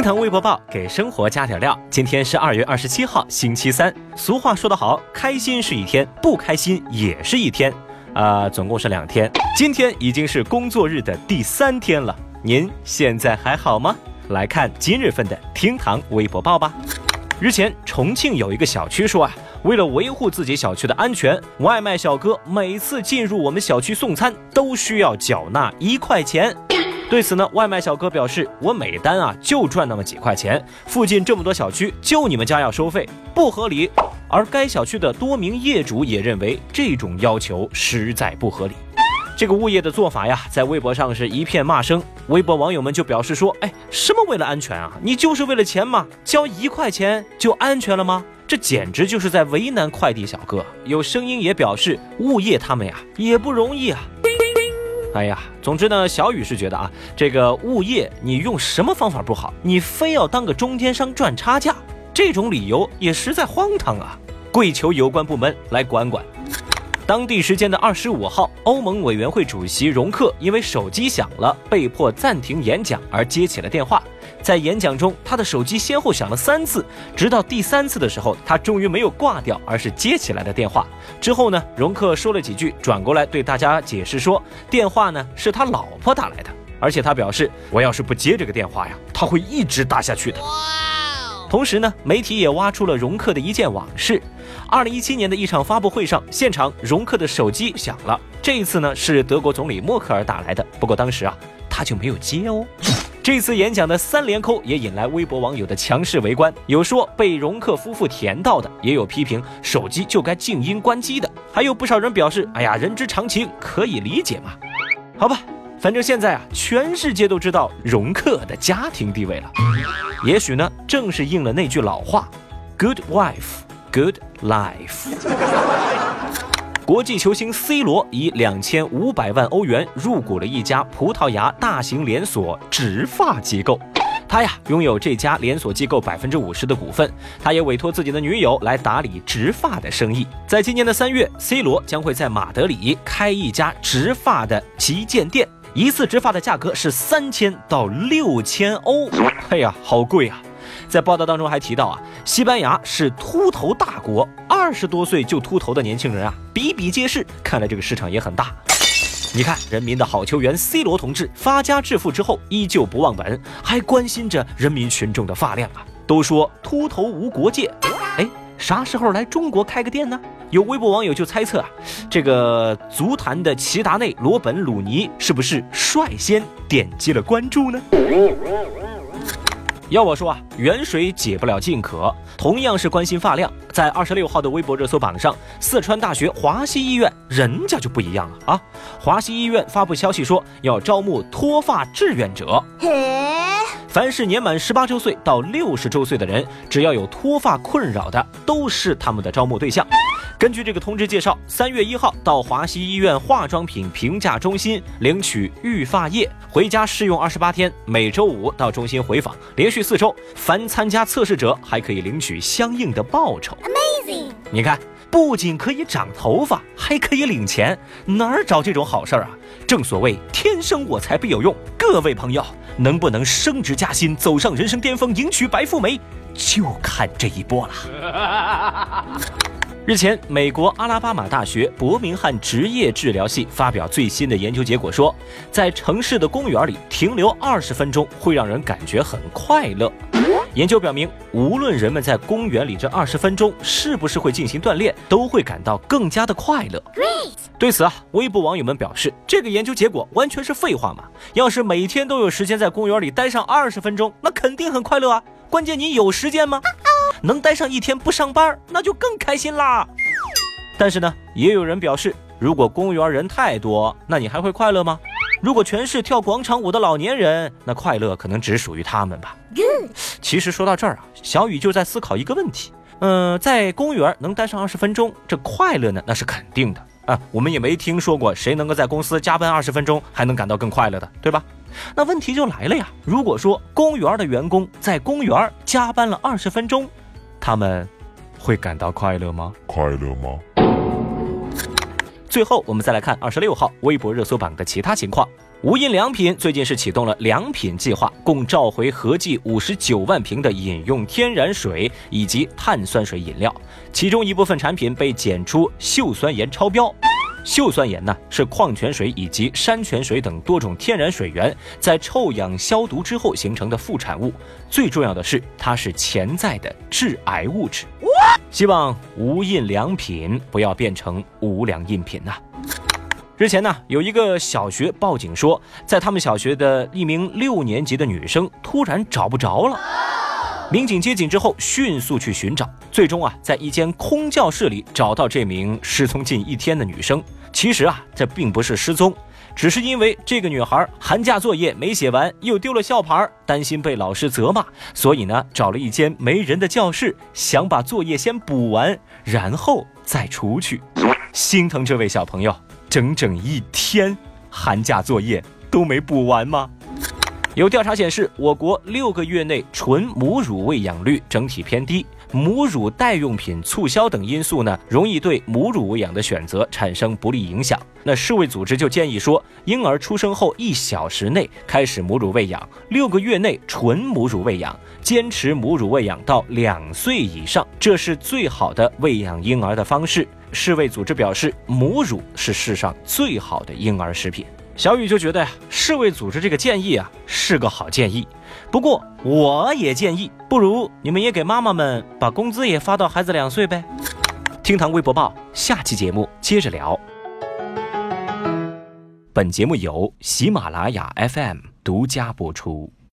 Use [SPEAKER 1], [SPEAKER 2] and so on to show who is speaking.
[SPEAKER 1] 厅堂微博报给生活加点料。今天是二月二十七号，星期三。俗话说得好，开心是一天，不开心也是一天，啊，总共是两天。今天已经是工作日的第三天了，您现在还好吗？来看今日份的厅堂微博报吧。日前，重庆有一个小区说啊，为了维护自己小区的安全，外卖小哥每次进入我们小区送餐都需要缴纳一块钱。对此呢，外卖小哥表示：“我每单啊就赚那么几块钱，附近这么多小区，就你们家要收费，不合理。”而该小区的多名业主也认为这种要求实在不合理。这个物业的做法呀，在微博上是一片骂声。微博网友们就表示说：“哎，什么为了安全啊？你就是为了钱吗？交一块钱就安全了吗？这简直就是在为难快递小哥。”有声音也表示，物业他们呀也不容易啊。哎呀，总之呢，小雨是觉得啊，这个物业你用什么方法不好，你非要当个中间商赚差价，这种理由也实在荒唐啊！跪求有关部门来管管。当地时间的二十五号，欧盟委员会主席容克因为手机响了，被迫暂停演讲而接起了电话。在演讲中，他的手机先后响了三次，直到第三次的时候，他终于没有挂掉，而是接起来的电话。之后呢，容克说了几句，转过来对大家解释说，电话呢是他老婆打来的，而且他表示，我要是不接这个电话呀，他会一直打下去的。同时呢，媒体也挖出了容克的一件往事：，二零一七年的一场发布会上，现场容克的手机响了，这一次呢是德国总理默克尔打来的，不过当时啊他就没有接哦。这次演讲的三连扣也引来微博网友的强势围观，有说被容克夫妇甜到的，也有批评手机就该静音关机的，还有不少人表示：“哎呀，人之常情，可以理解嘛。”好吧，反正现在啊，全世界都知道容克的家庭地位了。也许呢，正是应了那句老话：“Good wife, good life。”国际球星 C 罗以两千五百万欧元入股了一家葡萄牙大型连锁植发机构，他呀拥有这家连锁机构百分之五十的股份，他也委托自己的女友来打理植发的生意。在今年的三月，C 罗将会在马德里开一家植发的旗舰店，一次植发的价格是三千到六千欧，哎呀，好贵啊！在报道当中还提到啊，西班牙是秃头大国，二十多岁就秃头的年轻人啊比比皆是，看来这个市场也很大。你看，人民的好球员 C 罗同志发家致富之后，依旧不忘本，还关心着人民群众的发量啊。都说秃头无国界，哎，啥时候来中国开个店呢？有微博网友就猜测啊，这个足坛的齐达内罗本鲁尼是不是率先点击了关注呢？要我说啊，远水解不了近渴。同样是关心发量，在二十六号的微博热搜榜上，四川大学华西医院人家就不一样了啊！华西医院发布消息说，要招募脱发志愿者。凡是年满十八周岁到六十周岁的人，只要有脱发困扰的，都是他们的招募对象。根据这个通知介绍，三月一号到华西医院化妆品评价中心领取育发液，回家试用二十八天，每周五到中心回访，连续四周。凡参加测试者还可以领取相应的报酬。Amazing！你看，不仅可以长头发，还可以领钱，哪儿找这种好事儿啊？正所谓天生我材必有用，各位朋友，能不能升职加薪，走上人生巅峰，迎娶白富美，就看这一波了。日前，美国阿拉巴马大学伯明翰职业治疗系发表最新的研究结果说，在城市的公园里停留二十分钟会让人感觉很快乐。研究表明，无论人们在公园里这二十分钟是不是会进行锻炼，都会感到更加的快乐。对此啊，微博网友们表示，这个研究结果完全是废话嘛！要是每天都有时间在公园里待上二十分钟，那肯定很快乐啊！关键你有时间吗？能待上一天不上班，那就更开心啦。但是呢，也有人表示，如果公园人太多，那你还会快乐吗？如果全是跳广场舞的老年人，那快乐可能只属于他们吧。其实说到这儿啊，小雨就在思考一个问题：嗯，在公园能待上二十分钟，这快乐呢？那是肯定的啊。我们也没听说过谁能够在公司加班二十分钟还能感到更快乐的，对吧？那问题就来了呀。如果说公园的员工在公园加班了二十分钟，他们会感到快乐吗？
[SPEAKER 2] 快乐吗？
[SPEAKER 1] 最后，我们再来看二十六号微博热搜榜的其他情况。无印良品最近是启动了良品计划，共召回合计五十九万瓶的饮用天然水以及碳酸水饮料，其中一部分产品被检出溴酸盐超标。溴酸盐呢，是矿泉水以及山泉水等多种天然水源在臭氧消毒之后形成的副产物。最重要的是，它是潜在的致癌物质。希望无印良品不要变成无良印品呐。日前呢，有一个小学报警说，在他们小学的一名六年级的女生突然找不着了。民警接警之后，迅速去寻找，最终啊，在一间空教室里找到这名失踪近一天的女生。其实啊，这并不是失踪，只是因为这个女孩寒假作业没写完，又丢了校牌，担心被老师责骂，所以呢，找了一间没人的教室，想把作业先补完，然后再出去。心疼这位小朋友。整整一天，寒假作业都没补完吗？有调查显示，我国六个月内纯母乳喂养率整体偏低，母乳代用品促销等因素呢，容易对母乳喂养的选择产生不利影响。那世卫组织就建议说，婴儿出生后一小时内开始母乳喂养，六个月内纯母乳喂养，坚持母乳喂养到两岁以上，这是最好的喂养婴儿的方式。世卫组织表示，母乳是世上最好的婴儿食品。小雨就觉得呀，世卫组织这个建议啊是个好建议。不过我也建议，不如你们也给妈妈们把工资也发到孩子两岁呗。听堂微博报，下期节目接着聊。本节目由喜马拉雅 FM 独家播出。